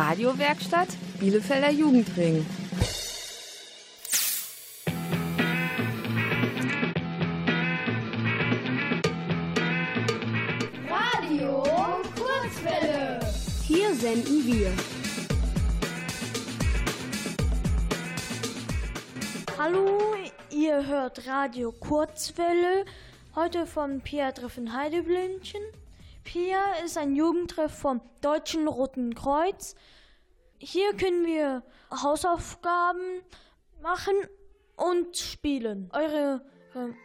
Radiowerkstatt Bielefelder Jugendring. Radio Kurzwelle. Hier senden wir. Hallo, ihr hört Radio Kurzwelle. Heute vom Pia-Treff in Heideblümchen. Pia ist ein Jugendtreff vom Deutschen Roten Kreuz. Hier können wir Hausaufgaben machen und spielen. Eure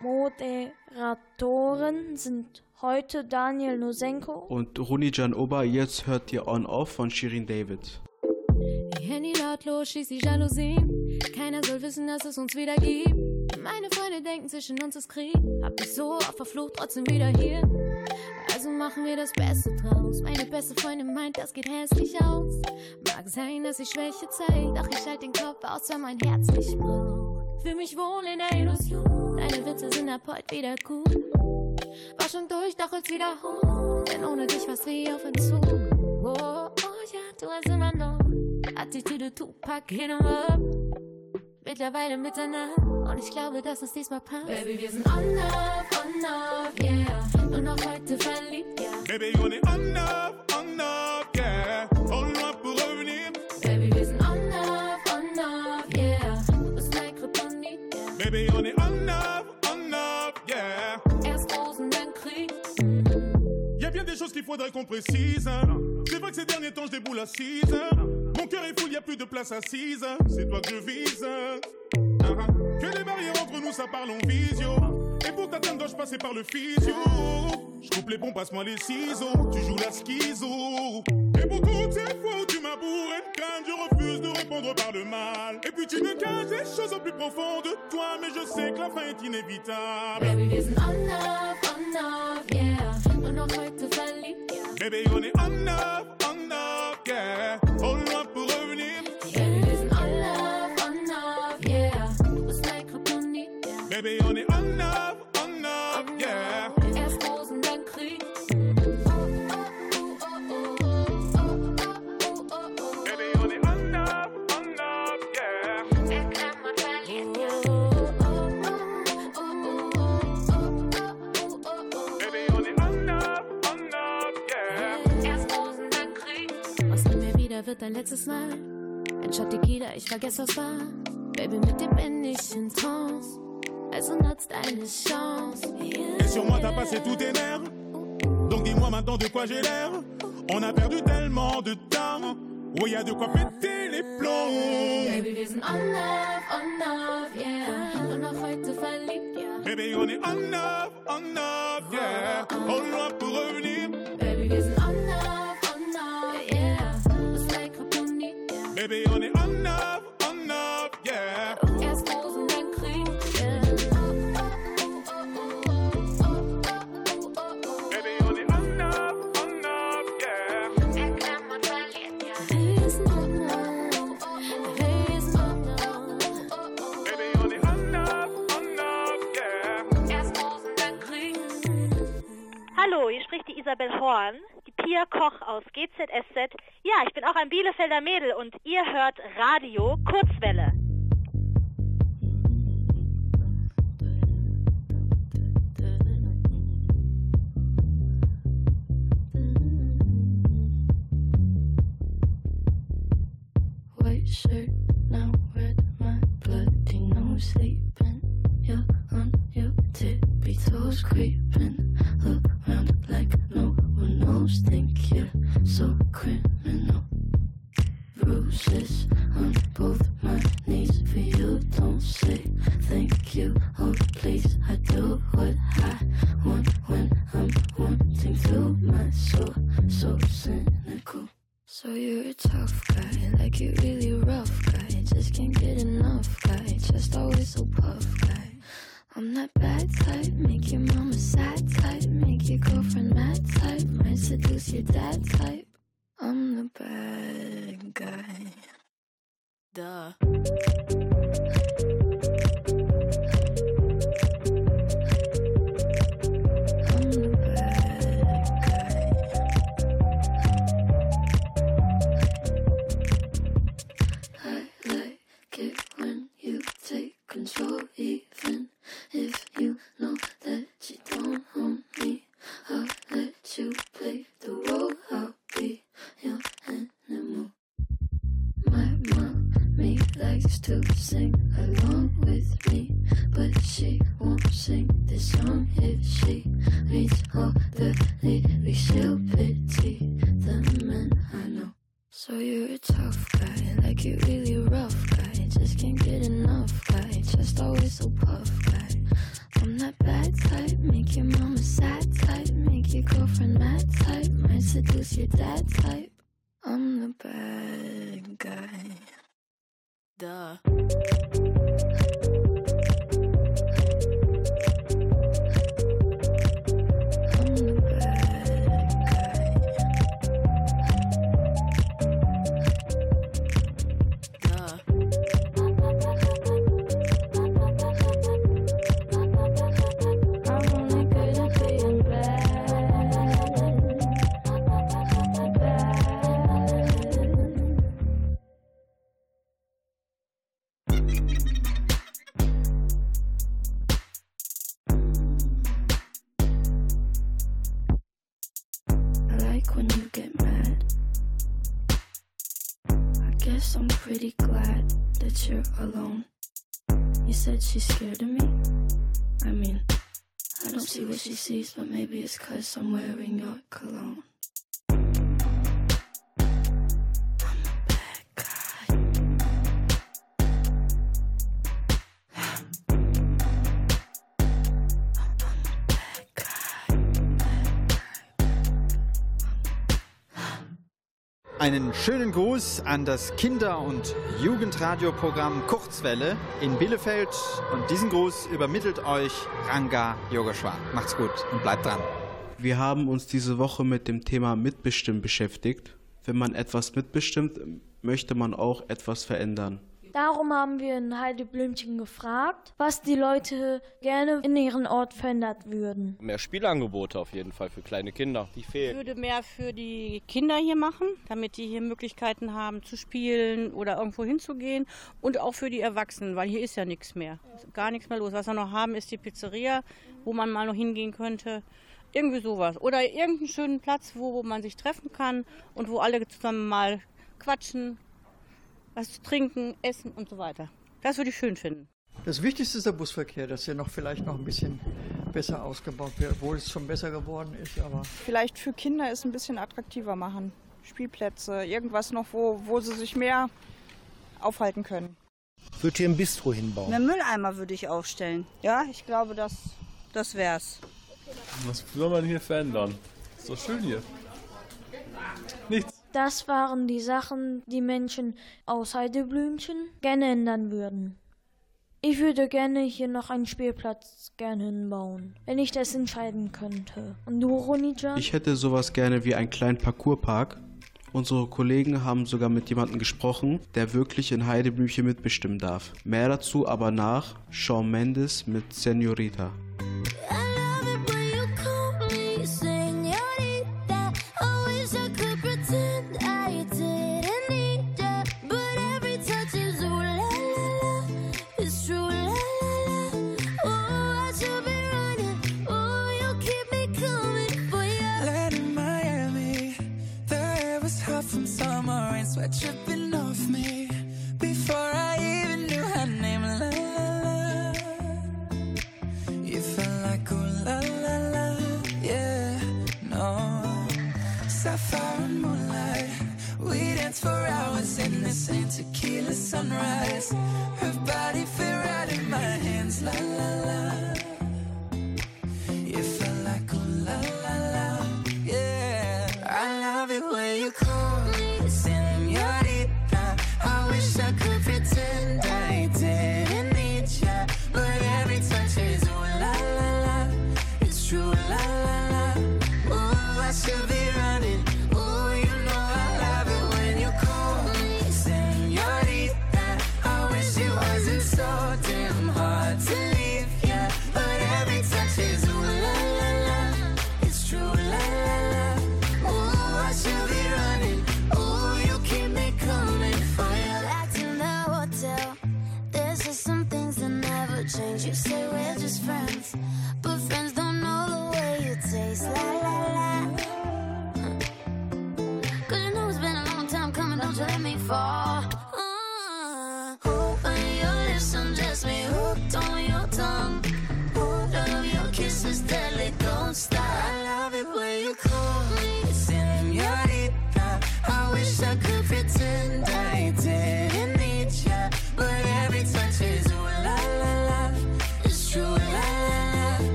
Moderatoren sind heute Daniel Nosenko und Runijan Oba. Jetzt hört ihr On Off von Shirin David. Handy lautlos, schießt die Jalousien. Keiner soll wissen, dass es uns wieder gibt. Meine Freunde denken, zwischen uns ist Krieg. Hab mich so auf der Flucht, trotzdem wieder hier. Also machen wir das Beste draus. Meine beste Freundin meint, das geht hässlich aus. Mag sein, dass ich Schwäche zeig, doch ich halt den Kopf aus, wenn mein Herz mich braucht. Fühl mich wohl in der Illusion. Deine Witze sind ab heute wieder gut. War schon durch, doch jetzt wieder hoch. Denn ohne dich war's wie auf Entzug. Oh, oh ja, du hast immer noch Attitüde, Tupac, hin und up. Mittlerweile Mitternacht und ich glaube, dass es diesmal passt. Baby, wir sind on up, on up, yeah. Und auch heute verliebt, yeah. Baby, on est on up, on up, yeah. Au loin pour revenir. Baby, wir sind on up, on up, yeah. Bist mein Kryptonit, yeah. Baby, on est on up, on up, yeah. Erst Rosen, dann Krieg. Y'a bien des choses qu'il faudrait qu'on précise. C'est vrai que ces derniers temps je déboule à 6 Mon cœur est fou, y a plus de place assise. C'est toi que je vise. Ah, Que les barrières entre nous, ça parle en visio. Et pour t'atteindre, dois-je passer par le physio? Je coupe les bons, passe-moi les ciseaux. Tu joues la schizo. Et pour toutes ces fois où tu m'as bourré de je refuse de répondre par le mal. Et puis tu me caches des choses au plus profond de toi, mais je sais que la fin est inévitable. Baby, on up, on yeah. Verliebt, yeah. Baby, on est on up, on up, yeah. Baby, on est on up, on up, yeah. Erst Rosen, dann Krieg. Wird dein letztes Mal. Ein Shot Tequila, ich vergesse was war. Baby, mit dir bin ich in Trance. Also nutzt eine Chance. Et sur moi, t'as passé tous tes nerfs. Donc dis-moi maintenant de quoi j'ai l'air. On a perdu tellement de temps. Oh, y a de quoi péter les plombs. Baby, wir sind on love, on love, yeah. Und auch heute verliebt, yeah. Baby, on est on up, on up, yeah. Au loin pour revenir. Baby, wir sind on love, on love, yeah. Kryptonit, yeah. Baby, on est on Horn, die Pia Koch aus GZSZ. Ja, ich bin auch ein Bielefelder Mädel und ihr hört Radio Kurzwelle. Likes to sing along with me, but she won't sing this song if she meets all the ladies. She'll pity the men I know. So you're a tough guy, like you're really rough guy. Just can't get enough guy, just always so puff guy. I'm that bad type, make your mama sad type, make your girlfriend mad type, might seduce your dad type. Cause I'm wearing your cologne. Einen schönen Gruß an das Kinder- und Jugendradioprogramm Kurzwelle in Bielefeld und diesen Gruß übermittelt euch Ranga Yogeshwar. Macht's gut und bleibt dran. Wir haben uns diese Woche mit dem Thema Mitbestimmen beschäftigt. Wenn man etwas mitbestimmt, möchte man auch etwas verändern. Darum haben wir in Heidi Blümchen gefragt, was die Leute gerne in ihren Ort verändert würden. Mehr Spielangebote auf jeden Fall für kleine Kinder. Die Ich fehlen. würde mehr für die Kinder hier machen, damit die hier Möglichkeiten haben zu spielen oder irgendwo hinzugehen. Und auch für die Erwachsenen, weil hier ist ja nichts mehr. Gar nichts mehr los. Was wir noch haben, ist die Pizzeria, wo man mal noch hingehen könnte. Irgendwie sowas. Oder irgendeinen schönen Platz, wo, wo man sich treffen kann und wo alle zusammen mal quatschen, was zu trinken, essen und so weiter. Das würde ich schön finden. Das Wichtigste ist der Busverkehr, dass der noch vielleicht noch ein bisschen besser ausgebaut wird, obwohl es schon besser geworden ist. Aber Vielleicht für Kinder es ein bisschen attraktiver machen. Spielplätze, irgendwas noch, wo, wo sie sich mehr aufhalten können. Ich würde hier ein Bistro hinbauen. Eine Mülleimer würde ich aufstellen. Ja, ich glaube, das, das wär's. Was soll man hier verändern? Ist doch schön hier. Nichts. Das waren die Sachen, die Menschen aus Heideblümchen gerne ändern würden. Ich würde gerne hier noch einen Spielplatz gerne hinbauen, wenn ich das entscheiden könnte. Und du, Ronija? Ich hätte sowas gerne wie einen kleinen Parkourpark. Unsere Kollegen haben sogar mit jemandem gesprochen, der wirklich in Heideblümchen mitbestimmen darf. Mehr dazu aber nach Shawn Mendes mit Senorita.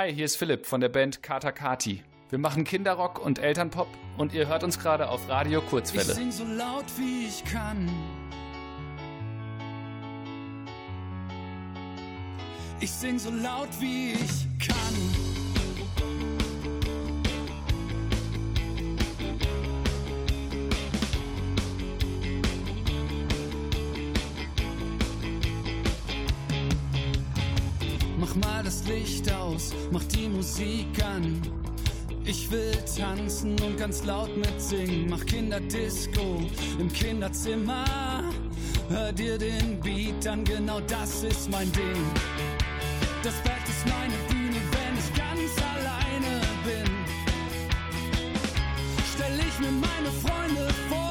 Hi, hier ist Philipp von der Band Kata Kati. Wir machen Kinderrock und Elternpop und ihr hört uns gerade auf Radio Ich Kurzwelle. sing so laut wie ich kann. Ich sing so laut wie ich kann. Das Licht aus, mach die Musik an. Ich will tanzen und ganz laut mitsingen. Mach Kinderdisco im Kinderzimmer. Hör dir den Beat an, genau das ist mein Ding. Das Bett ist meine Bühne, wenn ich ganz alleine bin. Stell ich mir meine Freunde vor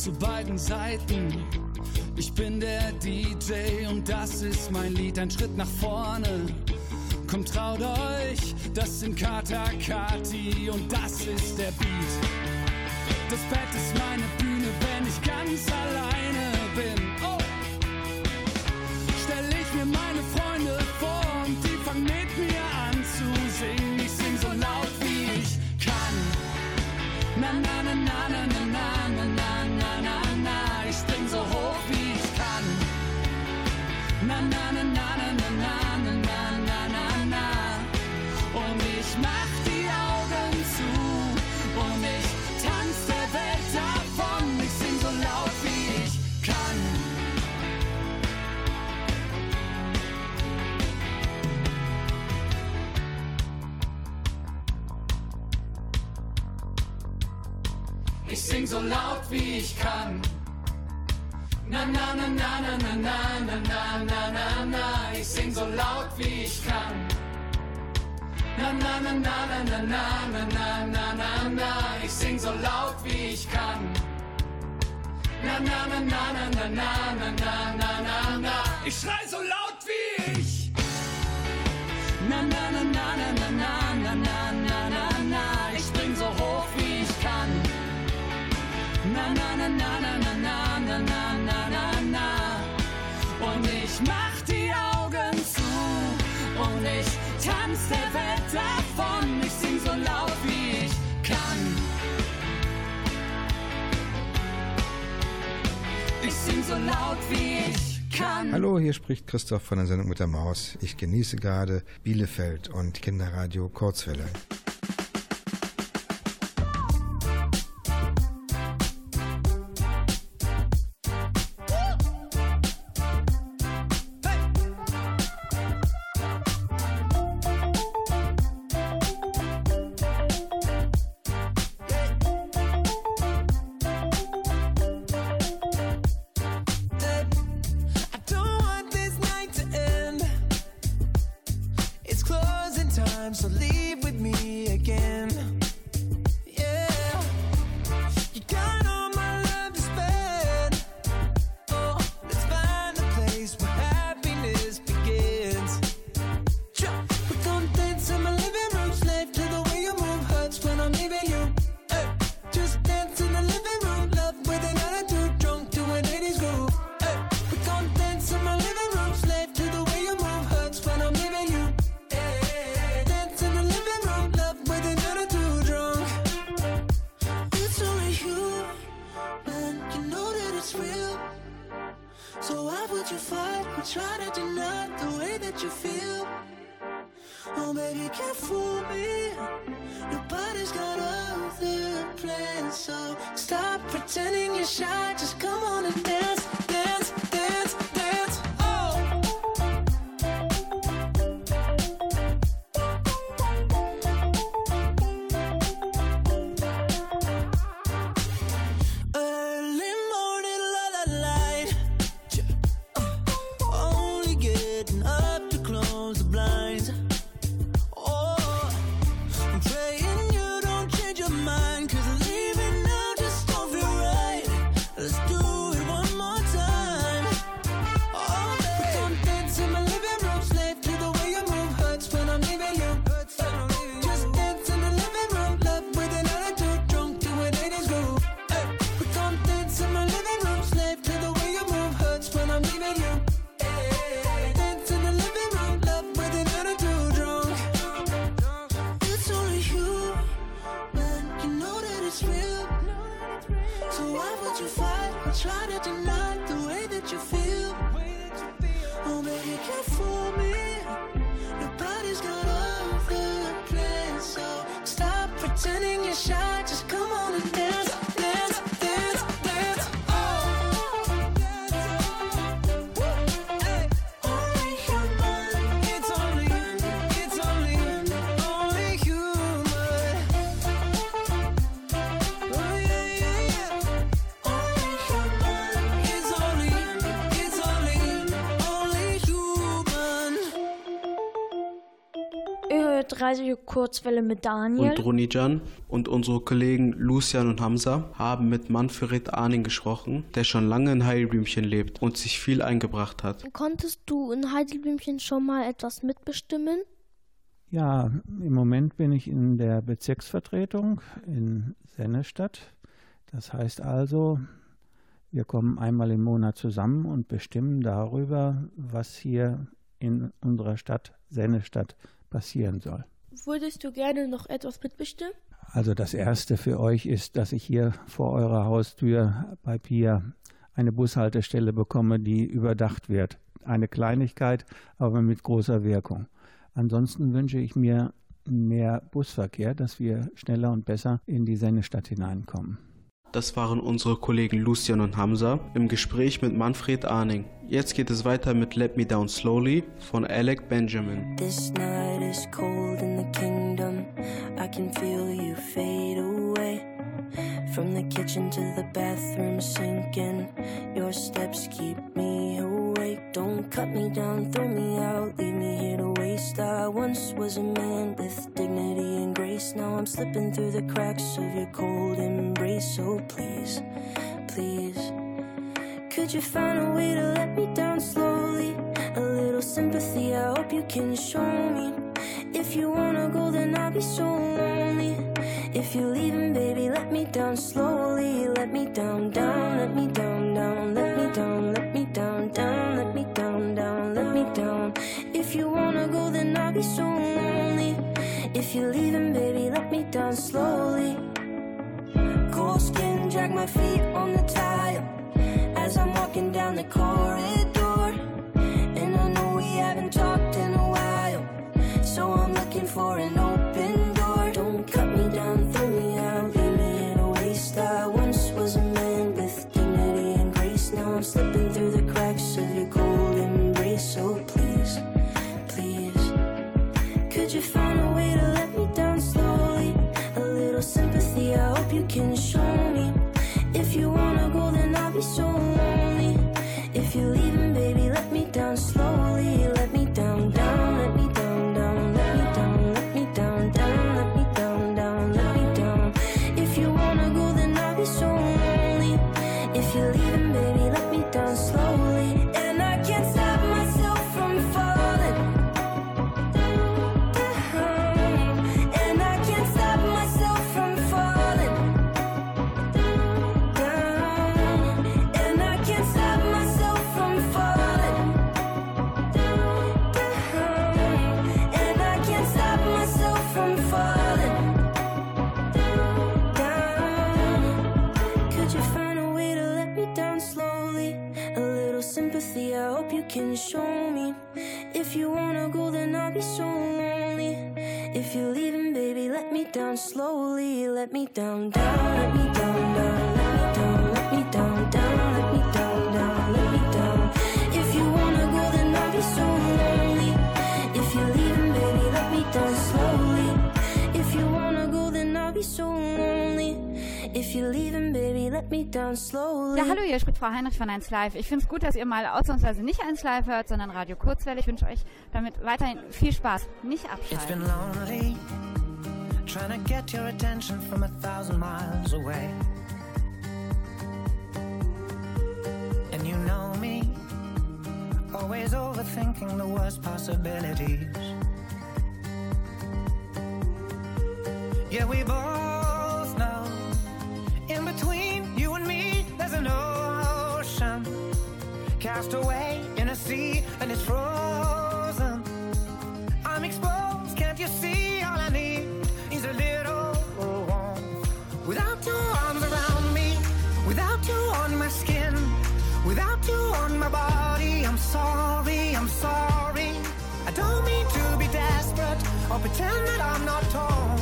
zu beiden Seiten. Ich bin der DJ und das ist mein Lied. Ein Schritt nach vorne. Kommt, traut euch, das sind Kata Kati und das ist der Beat. Das Bett ist meine Bühne, wenn ich ganz alleine bin. Na na na na na na na na na na na. Ich sing so laut wie ich kann. Na na na na na na na na na na na. Ich sing so laut wie ich kann. Na na na na na na na na na na na. Ich schrei so laut wie ich. Na na na na so laut wie ich kann. Hallo, hier spricht Christoph von der Sendung mit der Maus. Ich genieße gerade Bielefeld und Kinderradio Kurzwelle. Can't fool me. 34 Kurzwelle mit Daniel und Runijan und unsere Kollegen Lucian und Hamza haben mit Manfred Arning gesprochen, der schon lange in Heidelblümchen lebt und sich viel eingebracht hat. Konntest du in Heidelblümchen schon mal etwas mitbestimmen? Ja, im Moment bin ich in der Bezirksvertretung in Sennestadt. Das heißt also, wir kommen einmal im Monat zusammen und bestimmen darüber, was hier in unserer Stadt, Sennestadt, passieren soll. Würdest du gerne noch etwas mitbestimmen? Also das Erste für euch ist, dass ich hier vor eurer Haustür bei Pia eine Bushaltestelle bekomme, die überdacht wird. Eine Kleinigkeit, aber mit großer Wirkung. Ansonsten wünsche ich mir mehr Busverkehr, dass wir schneller und besser in die Sennestadt hineinkommen. Das waren unsere Kollegen Lucian und Hamza im Gespräch mit Manfred Arning. Jetzt geht es weiter mit Let Me Down Slowly von Alec Benjamin. This night is cold in the kingdom. I can feel you fade away. From the kitchen to the bathroom sinking. Your steps keep me awake. Don't cut me down, throw me out, leave me here to waste. I once was a man with dignity and grace. Now I'm slipping through the cracks of your cold embrace. So please, please. Could you find a way to let me down slowly? A little sympathy, I hope you can show me. If you wanna go, then I'll be so lonely. If you're leaving, baby, let me down slowly. Let me down, down, let me down, down, let down, let me down, down, let me down. If you wanna go, then I'll be so lonely. If you're leaving, baby, let me down slowly. Cold skin, drag my feet on the tile as I'm walking down the corridor. And I know we haven't talked in a while, so I'm looking for an A little sympathy, I hope you can show me. If you wanna go, then I'll be so lonely. If you're leaving, baby, let me down slowly. Let me down, down, let me down, down, let me down, let me down, down, let me down, down, let me down. If you wanna go, then I'll be so lonely. If you're leaving, baby, let me down slowly. If you wanna go, then I'll be so lonely. If you're leaving, Ja, hallo, hier spricht Frau Heinrich von 1 Live. Ich finde es gut, dass ihr mal ausnahmsweise nicht 1 Live hört, sondern Radio Kurzwelle. Ich wünsche euch damit weiterhin viel Spaß. Nicht It's been abschalten. lonely, trying to get your attention from a thousand miles away. And you know me, always overthinking the worst possibilities. Yeah, we both In between you and me, there's an ocean. Cast away in a sea, and it's frozen. I'm exposed, can't you see? All I need is a little warmth. Without your arms around me, without you on my skin, without you on my body, I'm sorry, I'm sorry. I don't mean to be desperate or pretend that I'm not torn,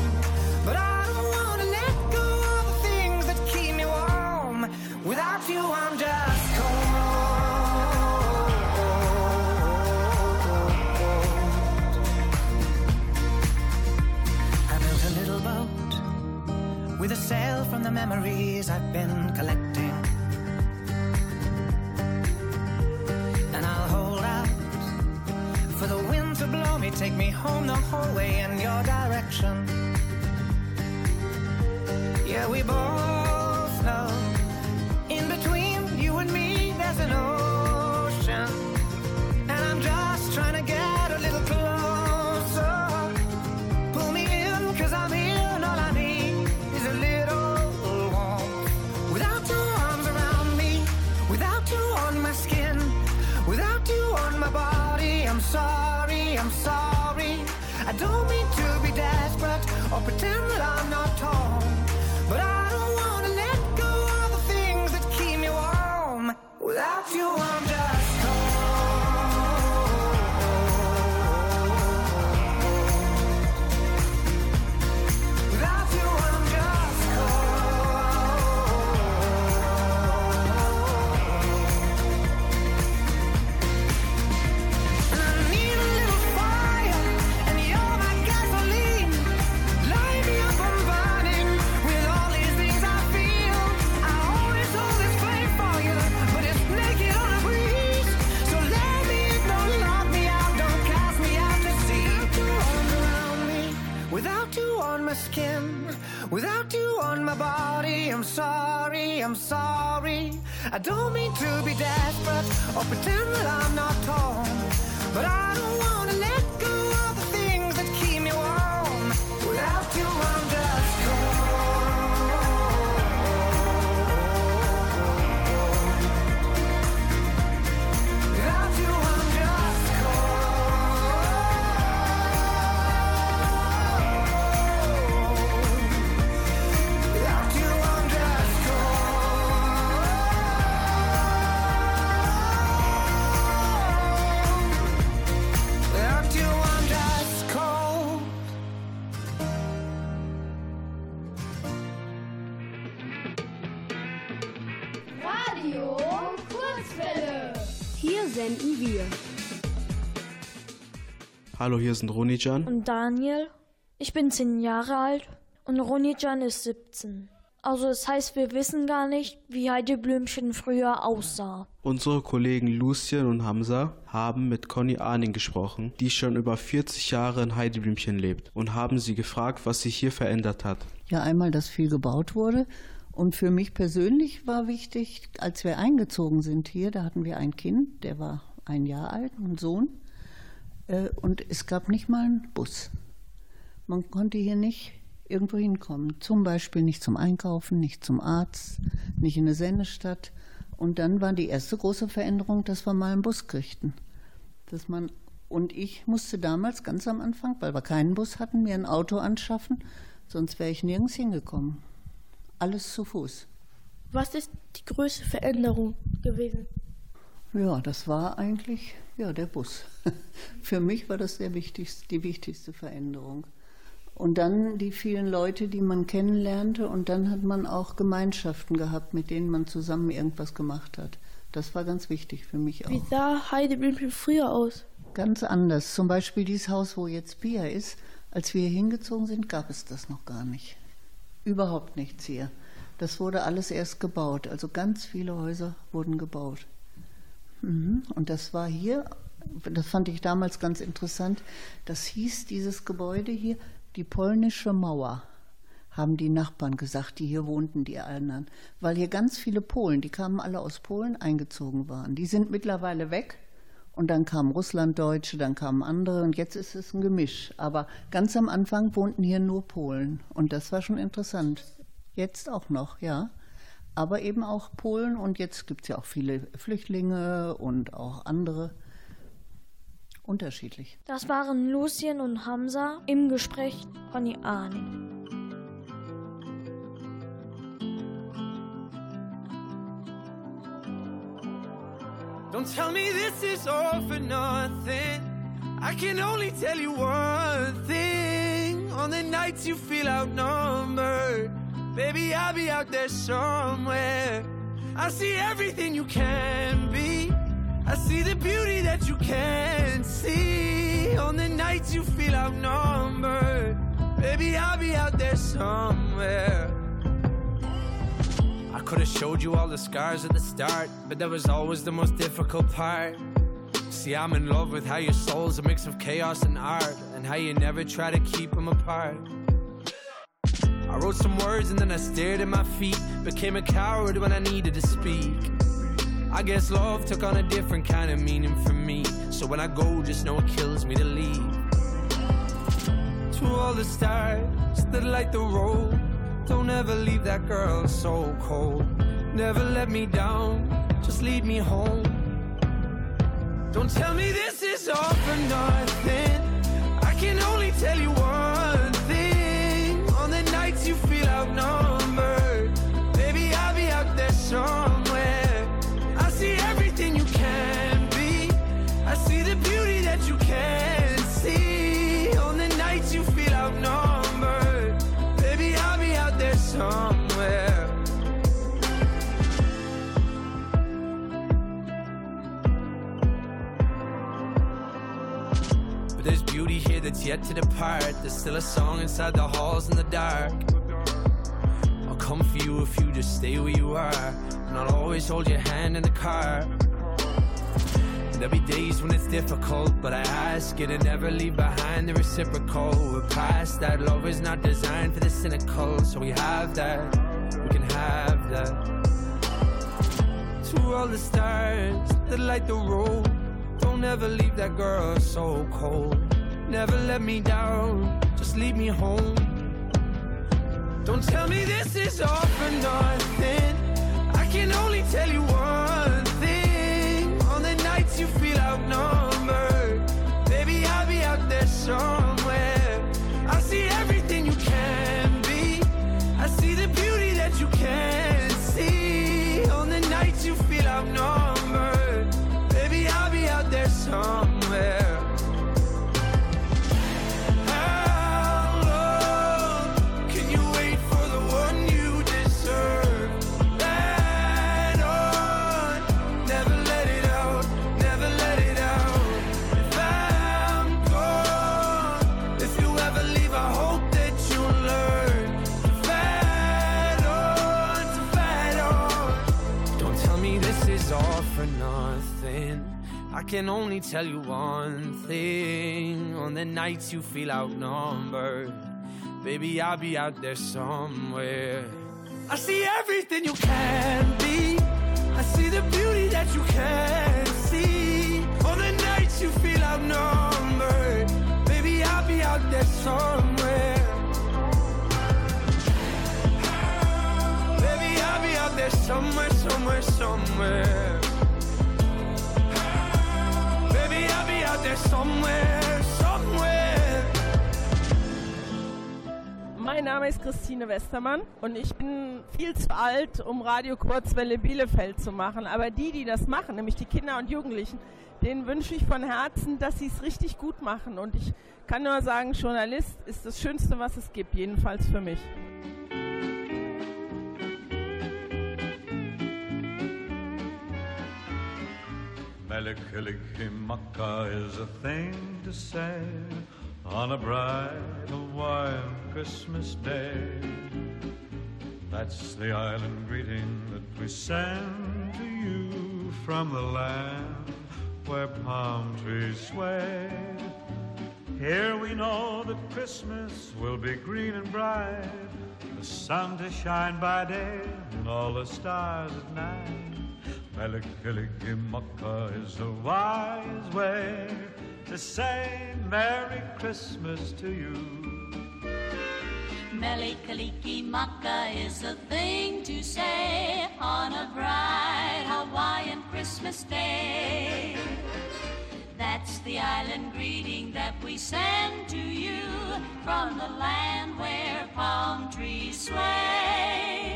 but I. Without you, I'm just cold. I built a little boat with a sail from the memories I've been collecting. And I'll hold out for the wind to blow me, take me home the whole way in your direction. Yeah, we both I don't mean to be desperate or pretend that I'm not torn, but I don't Hallo, hier sind Ronijan. Und Daniel. Ich bin 10 Jahre alt und Ronijan ist 17. Also das heißt, wir wissen gar nicht, wie Heideblümchen früher aussah. Unsere Kollegen Lucien und Hamza haben mit Conny Arning gesprochen, die schon über 40 Jahre in Heideblümchen lebt, und haben sie gefragt, was sich hier verändert hat. Ja, einmal, dass viel gebaut wurde. Und für mich persönlich war wichtig, als wir eingezogen sind hier, da hatten wir ein Kind, der war ein Jahr alt, ein Sohn. Äh, Und es gab nicht mal einen Bus. Man konnte hier nicht irgendwo hinkommen. Zum Beispiel nicht zum Einkaufen, nicht zum Arzt, nicht in eine Sendestadt. Und dann war die erste große Veränderung, dass wir mal einen Bus kriegten. Dass man und ich musste damals ganz am Anfang, weil wir keinen Bus hatten, mir ein Auto anschaffen, sonst wäre ich nirgends hingekommen. Alles zu Fuß. Was ist die größte Veränderung gewesen? Ja, das war eigentlich ja, der Bus. Für mich war das der wichtigste, die wichtigste Veränderung. Und dann die vielen Leute, die man kennenlernte. Und dann hat man auch Gemeinschaften gehabt, mit denen man zusammen irgendwas gemacht hat. Das war ganz wichtig für mich auch. Wie sah Heideblümchen früher aus? Ganz anders. Zum Beispiel dieses Haus, wo jetzt Pia ist. Als wir hier hingezogen sind, gab es das noch gar nicht. Überhaupt nichts hier. Das wurde alles erst gebaut. Also ganz viele Häuser wurden gebaut. Mhm. Und das war hier, das fand ich damals ganz interessant, das hieß dieses Gebäude hier die polnische Mauer, haben die Nachbarn gesagt, die hier wohnten, die anderen. Weil hier ganz viele Polen, die kamen alle aus Polen, eingezogen waren. Die sind mittlerweile weg. Und dann kamen Russlanddeutsche, dann kamen andere und jetzt ist es ein Gemisch. Aber ganz am Anfang wohnten hier nur Polen und das war schon interessant. Jetzt auch noch, ja. Aber eben auch Polen und jetzt gibt es ja auch viele Flüchtlinge und auch andere. Unterschiedlich. Das waren Lucien und Hamza im Gespräch Conny Arning. Don't tell me this is all for nothing. I can only tell you one thing. On the nights you feel outnumbered, baby, I'll be out there somewhere. I see everything you can be. I see the beauty that you can't see. On the nights you feel outnumbered, baby, I'll be out there somewhere. I could have showed you all the scars at the start, but that was always the most difficult part. See, I'm in love with how your soul's a mix of chaos and art, and how you never try to keep them apart. I wrote some words and then I stared at my feet, became a coward when I needed to speak. I guess love took on a different kind of meaning for me, so when I go, just know it kills me to leave. To all the stars that light the road, don't ever leave that girl so cold. Never let me down, just lead me home. Don't tell me this is all for nothing. I can only tell you one yet to depart. There's still a song inside the halls in the dark. I'll come for you if you just stay where you are. And I'll always hold your hand in the car. There'll be days when it's difficult, but I ask you to never leave behind the reciprocal. We're past that. Love is not designed for the cynical, so we have that. We can have that. To all the stars that light the road, don't ever leave that girl so cold. Never let me down, just lead me home. Don't tell me this is all for nothing. I can only tell you one thing. On the nights you feel outnumbered, baby, I'll be out there somewhere. Can only tell you one thing. On the nights you feel outnumbered, baby, I'll be out there somewhere. I see everything you can be. I see the beauty that you can see. On the nights you feel outnumbered, baby, I'll be out there somewhere. Baby, I'll be out there somewhere, somewhere, somewhere. Out there somewhere, somewhere. Mein Name ist Christine Westermann und ich bin viel zu alt, um Radio Kurzwelle Bielefeld zu machen. Aber die, die das machen, nämlich die Kinder und Jugendlichen, denen wünsche ich von Herzen, dass sie es richtig gut machen. Und ich kann nur sagen, Journalist ist das Schönste, was es gibt, jedenfalls für mich. Melikilikimaka is a thing to say on a bright Hawaiian Christmas day. That's the island greeting that we send to you from the land where palm trees sway. Here we know that Christmas will be green and bright, the sun to shine by day and all the stars at night. Melikilikimaka is a wise way to say Merry Christmas to you. Melikaliki Maka is a thing to say on a bright Hawaiian Christmas day. That's the island greeting that we send to you from the land where palm trees sway.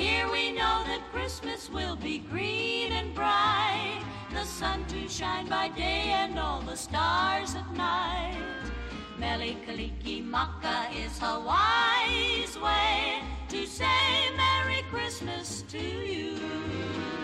Here we know that Christmas will be green and bright, the sun to shine by day and all the stars at night. Mele Kalikimaka is Hawaii's way to say Merry Christmas to you.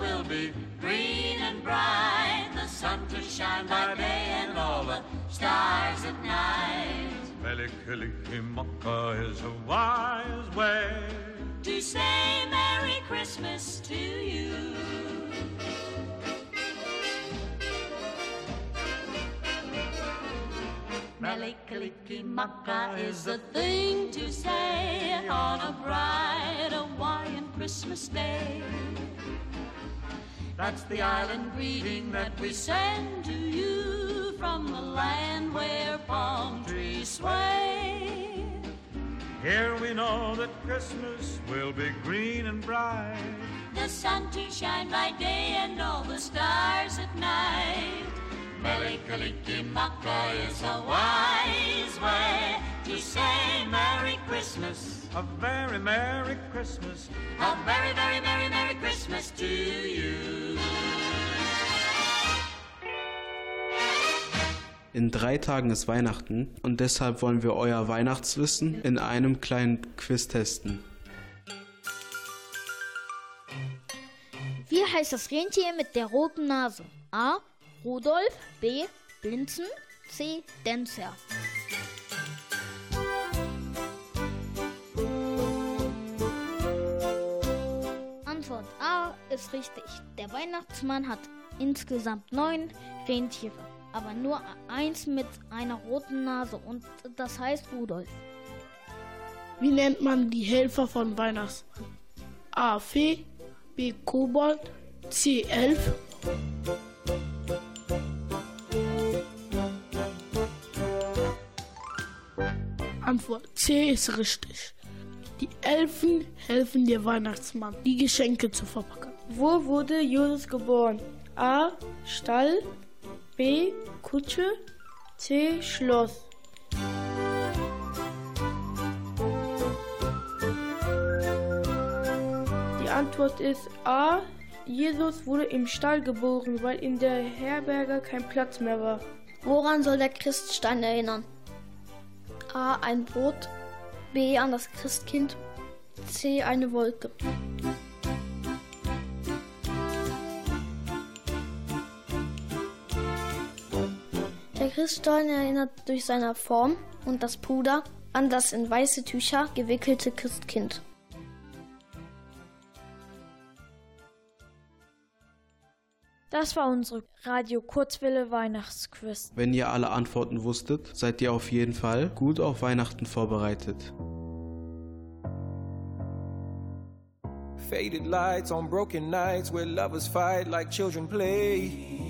Will be green and bright, the sun to shine by day and all the stars at night. Melikilikimaka is a wise way. To say Merry Christmas to you. Melikilikimaka is the thing to say on a bright Hawaiian Christmas day. That's the island greeting that we send to you from the land where palm trees sway. Here we know that Christmas will be green and bright. The sun to shine by day and all the stars at night. Melikilikimaka is a wise way to say Merry Christmas. A very Merry Christmas. A very, very, very Merry Christmas to you. In drei Tagen ist Weihnachten und deshalb wollen wir euer Weihnachtswissen in einem kleinen Quiz testen. Wie heißt das Rentier mit der roten Nase? A. Rudolf, B. Blinzen, C. Dancer. Ist richtig. Der Weihnachtsmann hat insgesamt neun Rentiere, aber nur eins mit einer roten Nase und das heißt Rudolf. Wie nennt man die Helfer von Weihnachtsmann? A. Fee, B. Kobold, C. Elf. Antwort C ist richtig. Die Elfen helfen der Weihnachtsmann, die Geschenke zu verpacken. Wo wurde Jesus geboren? A. Stall, B. Kutsche, C. Schloss. Die Antwort ist A. Jesus wurde im Stall geboren, weil in der Herberge kein Platz mehr war. Woran soll der Christstein erinnern? A. Ein Brot, B. An das Christkind, C. Eine Wolke. Der Christstein erinnert durch seine Form und das Puder an das in weiße Tücher gewickelte Christkind. Das war unsere Radio Kurzwelle Weihnachtsquiz. Wenn ihr alle Antworten wusstet, seid ihr auf jeden Fall gut auf Weihnachten vorbereitet. Faded lights on broken nights where lovers fight like children play.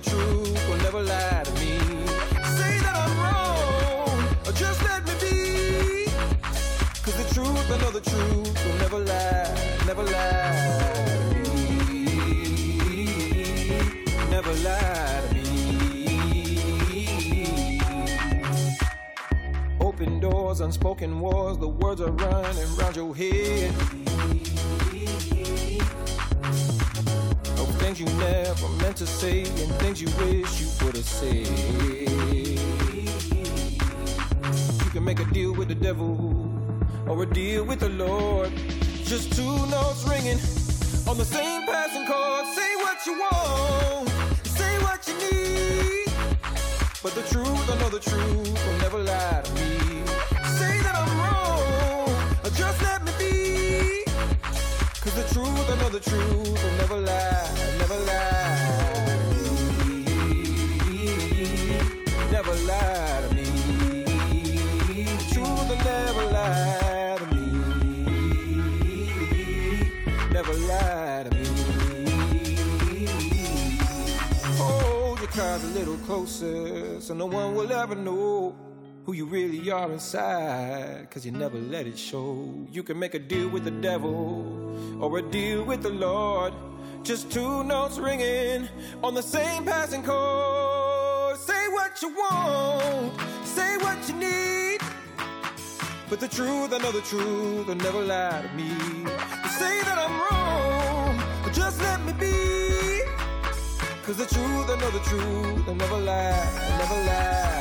The truth, will never lie to me. Say that I'm wrong, or just let me be. Cause the truth, I know the truth, will never lie, never lie to me. Never lie to me. Open doors, unspoken wars, the words are running round your head. Things you never meant to say and things you wish you would have said. You can make a deal with the devil or a deal with the Lord. Just two notes ringing on the same passing chord. Say what you want, say what you need. But the truth, I know the truth will never lie to me. Say that I'm wrong, just let me be. Cause the truth, I know the truth will never lie, never lie. Never lie to me. The truth will never lie to me. Never lie to me. Hold your cards a little closer so no one will ever know who you really are inside. Cause you never let it show. You can make a deal with the devil or a deal with the Lord. Just two notes ringing on the same passing chord. Say what you want, say what you need. But the truth, I know the truth, will never lie to me. You say that I'm wrong, but just let me be. Cause the truth, I know the truth, will never lie, never lie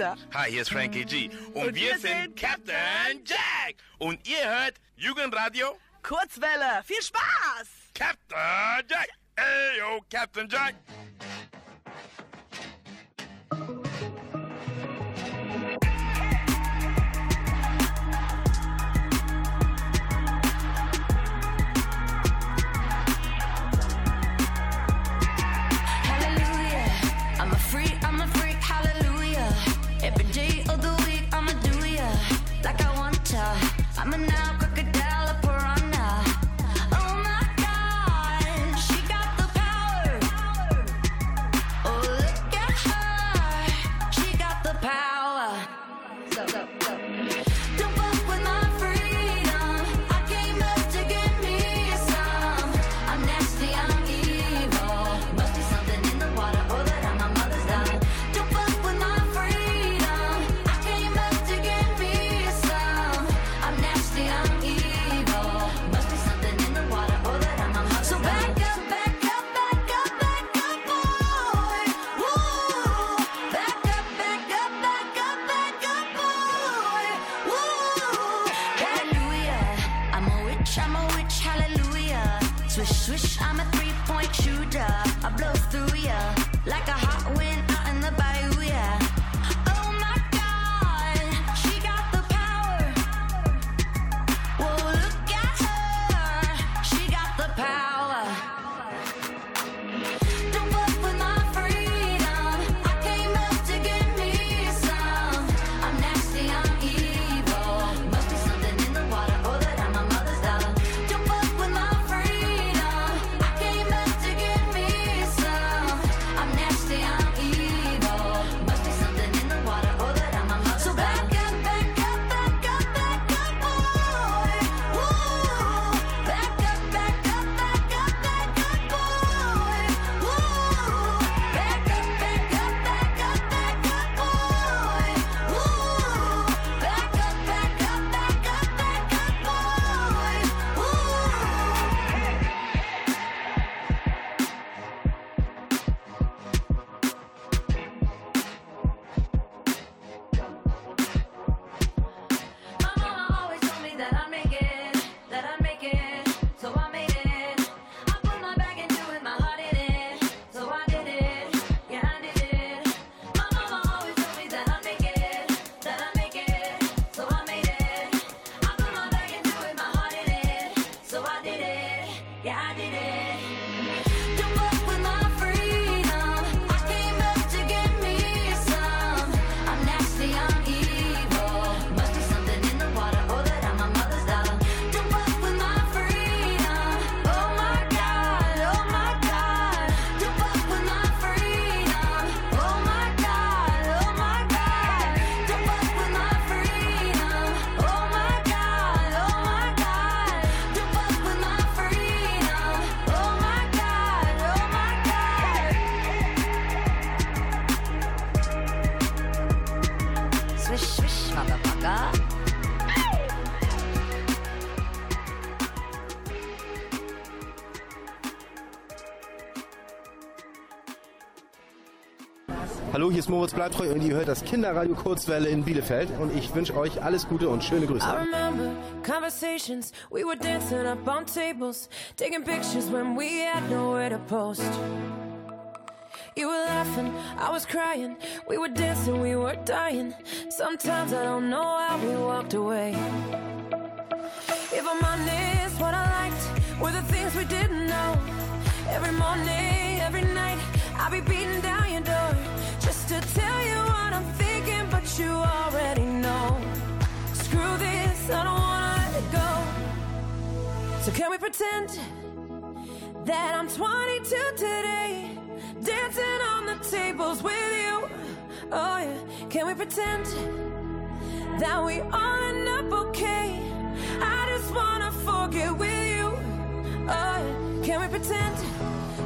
Lisa. Hi, hier ist Frankie G. Und, Und wir, wir sind Captain Jack. Und ihr hört Jugendradio Kurzwelle. Viel Spaß! Captain Jack. Ey, yo, Captain Jack. I'm a now Moritz Bleibtreu und ihr hört das Kinderradio Kurzwelle in Bielefeld und ich wünsche euch alles Gute und schöne Grüße. I remember conversations, we were dancing up on tables, taking pictures when we had nowhere to post. You were laughing, I was crying, we were dancing, we were dying. Sometimes I don't know how we walked away. If I'm honest, what I liked were the things we didn't know. Every morning, every night, I'll be beating down I don't wanna let it go. So can we pretend that I'm 22 today, dancing on the tables with you? Oh yeah, can we pretend that we all end up okay? I just wanna forget with you. Oh yeah, can we pretend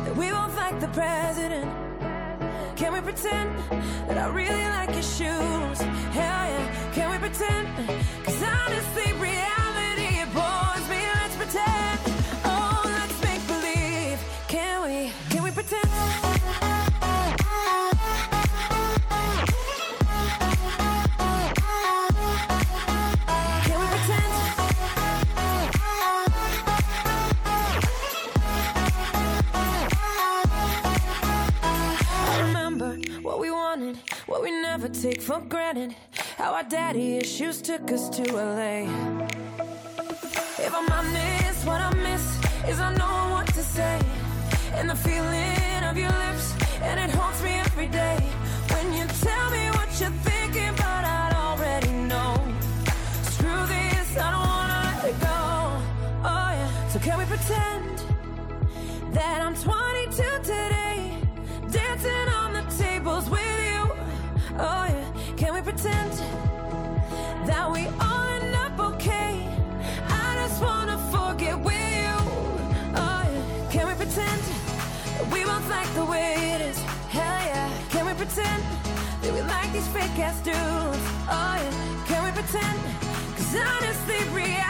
that we both like the president? Can we pretend that I really like your shoes? Hell yeah, can we pretend? Cause honestly, reality for granted. How our daddy issues took us to LA. If I'm honest, what I miss is I know what to say. And the feeling of your lips, and it haunts me every day. When you tell me what you're thinking, but I already know. Screw this, I don't wanna let it go. Oh yeah, so can we pretend fake ass dudes? Oh yeah, can we pretend? Cause honestly, reality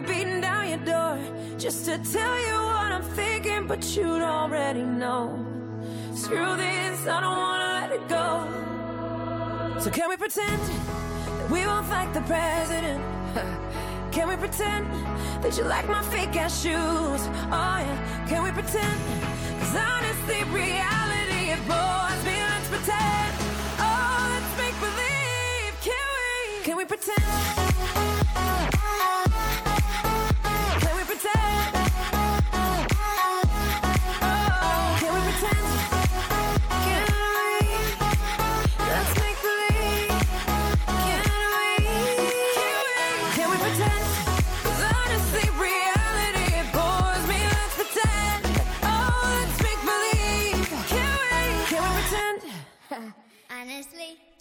be beating down your door just to tell you what I'm thinking, but you'd already know. Screw this, I don't wanna let it go. So can we pretend that we both like the president? Can we pretend that you like my fake ass shoes? Oh yeah, can we pretend? Cause honestly, reality it bores me. Let's pretend. Oh, let's make believe. Can we? Can we pretend?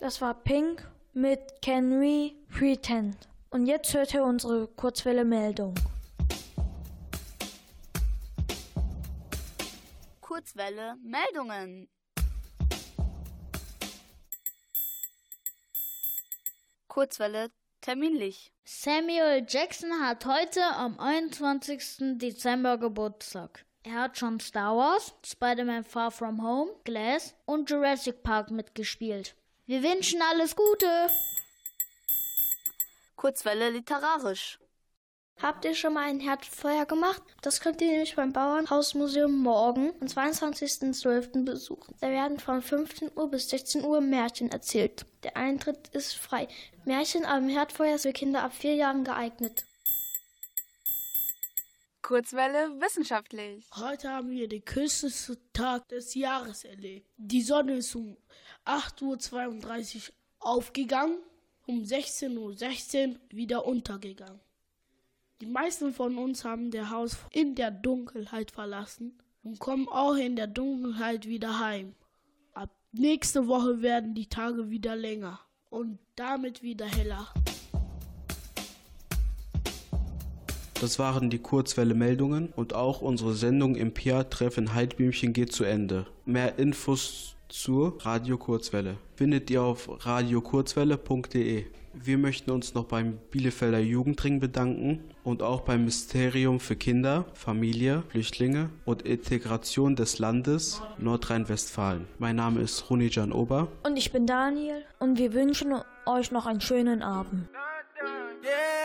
Das war Pink mit Can We Pretend. Und jetzt hört ihr unsere Kurzwelle-Meldung. Kurzwelle Meldungen. Kurzwelle terminlich. Samuel Jackson hat heute am 21. Dezember Geburtstag. Er hat schon Star Wars, Spider-Man Far From Home, Glass und Jurassic Park mitgespielt. Wir wünschen alles Gute! Kurzwelle literarisch. Habt ihr schon mal ein Herdfeuer gemacht? Das könnt ihr nämlich beim Bauernhausmuseum morgen, am 22.12. besuchen. Da werden von 15 Uhr bis 16 Uhr Märchen erzählt. Der Eintritt ist frei. Märchen am Herdfeuer ist für Kinder ab vier Jahren geeignet. Kurzwelle wissenschaftlich. Heute haben wir den kürzeste Tag des Jahres erlebt. Die Sonne ist um 8.32 Uhr aufgegangen um 16.16 Uhr 16 wieder untergegangen. Die meisten von uns haben das Haus in der Dunkelheit verlassen und kommen auch in der Dunkelheit wieder heim. Ab nächste Woche werden die Tage wieder länger und damit wieder heller. Das waren die Kurzwelle-Meldungen und auch unsere Sendung im PIA-Treff in Heidblümchen geht zu Ende. Mehr Infos zur Radio Kurzwelle findet ihr auf radiokurzwelle.de. Wir möchten uns noch beim Bielefelder Jugendring bedanken und auch beim Ministerium für Kinder, Familie, Flüchtlinge und Integration des Landes Nordrhein-Westfalen. Mein Name ist Runijan Ober. Und ich bin Daniel und wir wünschen euch noch einen schönen Abend. Yeah,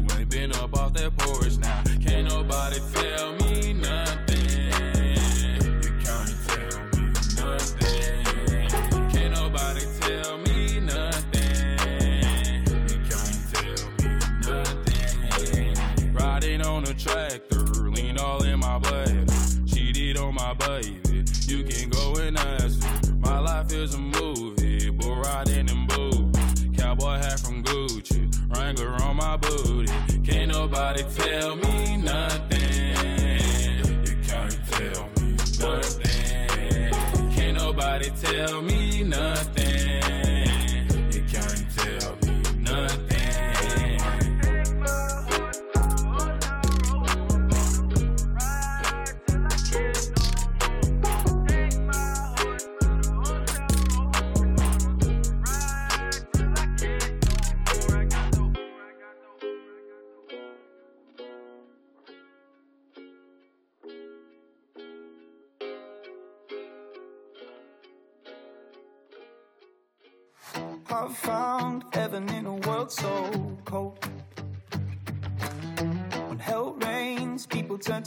ain't up off that porch now. Can't nobody tell me nothing. You can't tell me nothing. Can't nobody tell me nothing. You can't tell me nothing. Riding on a tractor, lean all in my blood. Cheated on my baby. You can go and ask her. My life is a movie, Wrangler on my booty. Can't nobody tell me nothing. You can't tell me nothing. Can't nobody tell me nothing.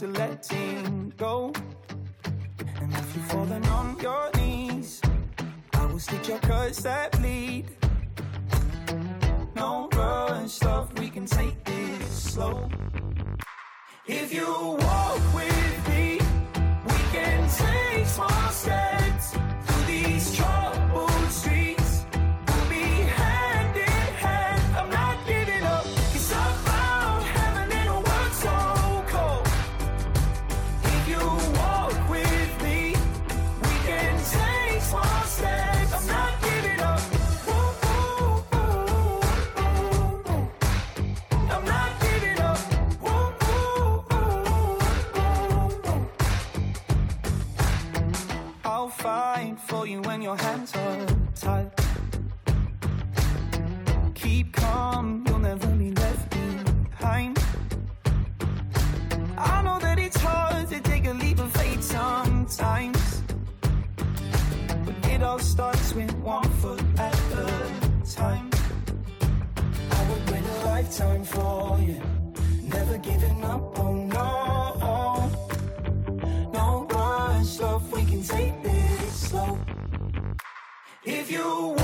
To letting go. And if you're falling on your knees, I will stitch your cuts that bleed. No rush, love, we can take this slow. If you walk for you when your hands are tied. Keep calm, you'll never be left behind. I know that it's hard to take a leap of faith sometimes. But it all starts with one foot at a time. I would wait a lifetime for you. Never giving up, you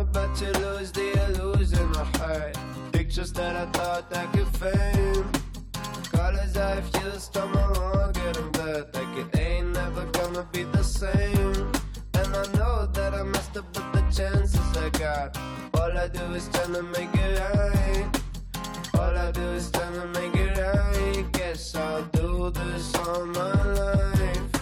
about to lose the illusion of heart. Pictures that I thought I could fame. Colors I've used on my own, getting back. Like it ain't never gonna be the same. And I know that I messed up with the chances I got. All I do is try to make it right. All I do is try to make it right. Guess I'll do this all my life.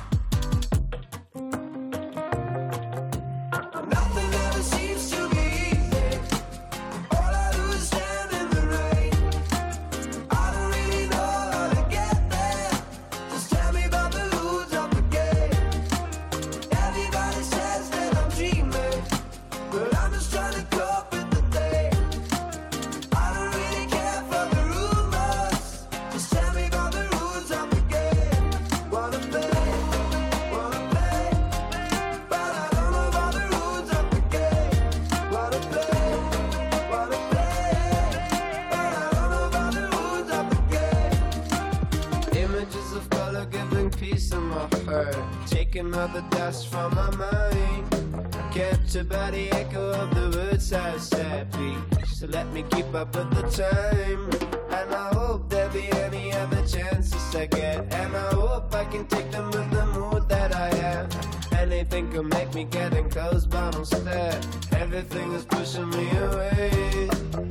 Taking all the dust from my mind. Kept about the echo of the words I said, please. So let me keep up with the time. And I hope there'll be any other chances I get. And I hope I can take them with the mood that I have. Anything could make me getting close, but instead, everything is pushing me away.